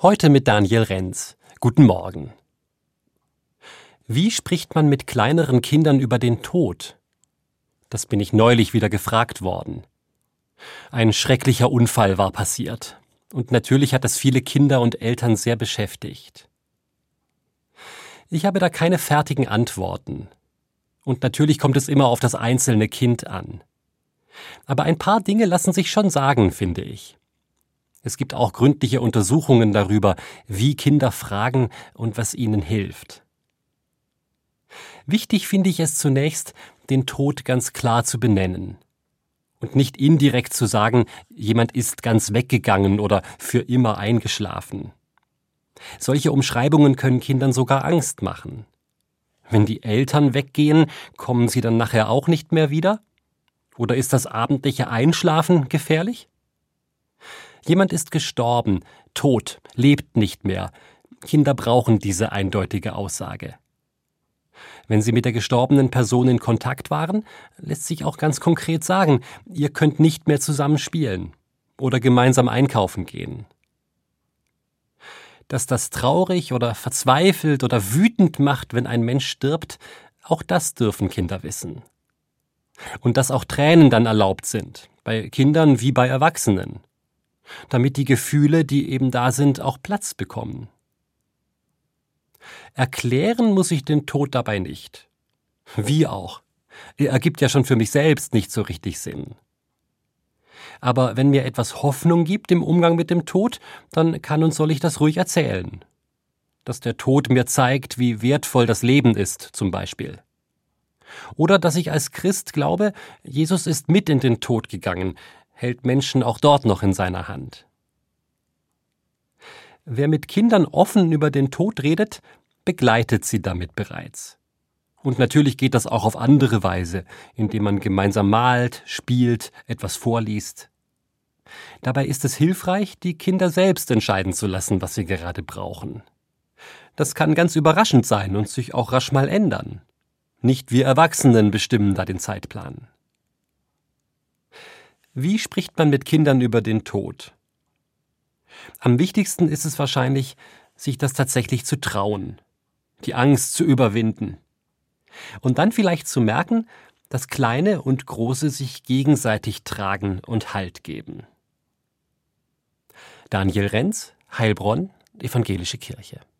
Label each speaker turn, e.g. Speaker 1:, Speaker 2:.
Speaker 1: Heute mit Daniel Renz. Guten Morgen. Wie spricht man mit kleineren Kindern über den Tod? Das bin ich neulich wieder gefragt worden. Ein schrecklicher Unfall war passiert. Und natürlich hat es viele Kinder und Eltern sehr beschäftigt. Ich habe da keine fertigen Antworten. Und natürlich kommt es immer auf das einzelne Kind an. Aber ein paar Dinge lassen sich schon sagen, finde ich. Es gibt auch gründliche Untersuchungen darüber, wie Kinder fragen und was ihnen hilft. Wichtig finde ich es zunächst, den Tod ganz klar zu benennen und nicht indirekt zu sagen, jemand ist ganz weggegangen oder für immer eingeschlafen. Solche Umschreibungen können Kindern sogar Angst machen. Wenn die Eltern weggehen, kommen sie dann nachher auch nicht mehr wieder? Oder ist das abendliche Einschlafen gefährlich? Jemand ist gestorben, tot, lebt nicht mehr. Kinder brauchen diese eindeutige Aussage. Wenn Sie mit der gestorbenen Person in Kontakt waren, lässt sich auch ganz konkret sagen, ihr könnt nicht mehr zusammen spielen oder gemeinsam einkaufen gehen. Dass das traurig oder verzweifelt oder wütend macht, wenn ein Mensch stirbt, auch das dürfen Kinder wissen. Und dass auch Tränen dann erlaubt sind, bei Kindern wie bei Erwachsenen damit die Gefühle, die eben da sind, auch Platz bekommen. Erklären muss ich den Tod dabei nicht. Wie auch. Er ergibt ja schon für mich selbst nicht so richtig Sinn. Aber wenn mir etwas Hoffnung gibt im Umgang mit dem Tod, dann kann und soll ich das ruhig erzählen. Dass der Tod mir zeigt, wie wertvoll das Leben ist, zum Beispiel. Oder dass ich als Christ glaube, Jesus ist mit in den Tod gegangen, hält Menschen auch dort noch in seiner Hand. Wer mit Kindern offen über den Tod redet, begleitet sie damit bereits. Und natürlich geht das auch auf andere Weise, indem man gemeinsam malt, spielt, etwas vorliest. Dabei ist es hilfreich, die Kinder selbst entscheiden zu lassen, was sie gerade brauchen. Das kann ganz überraschend sein und sich auch rasch mal ändern. Nicht wir Erwachsenen bestimmen da den Zeitplan. Wie spricht man mit Kindern über den Tod? Am wichtigsten ist es wahrscheinlich, sich das tatsächlich zu trauen, die Angst zu überwinden. Und dann vielleicht zu merken, dass Kleine und Große sich gegenseitig tragen und Halt geben. Daniel Renz, Heilbronn, Evangelische Kirche.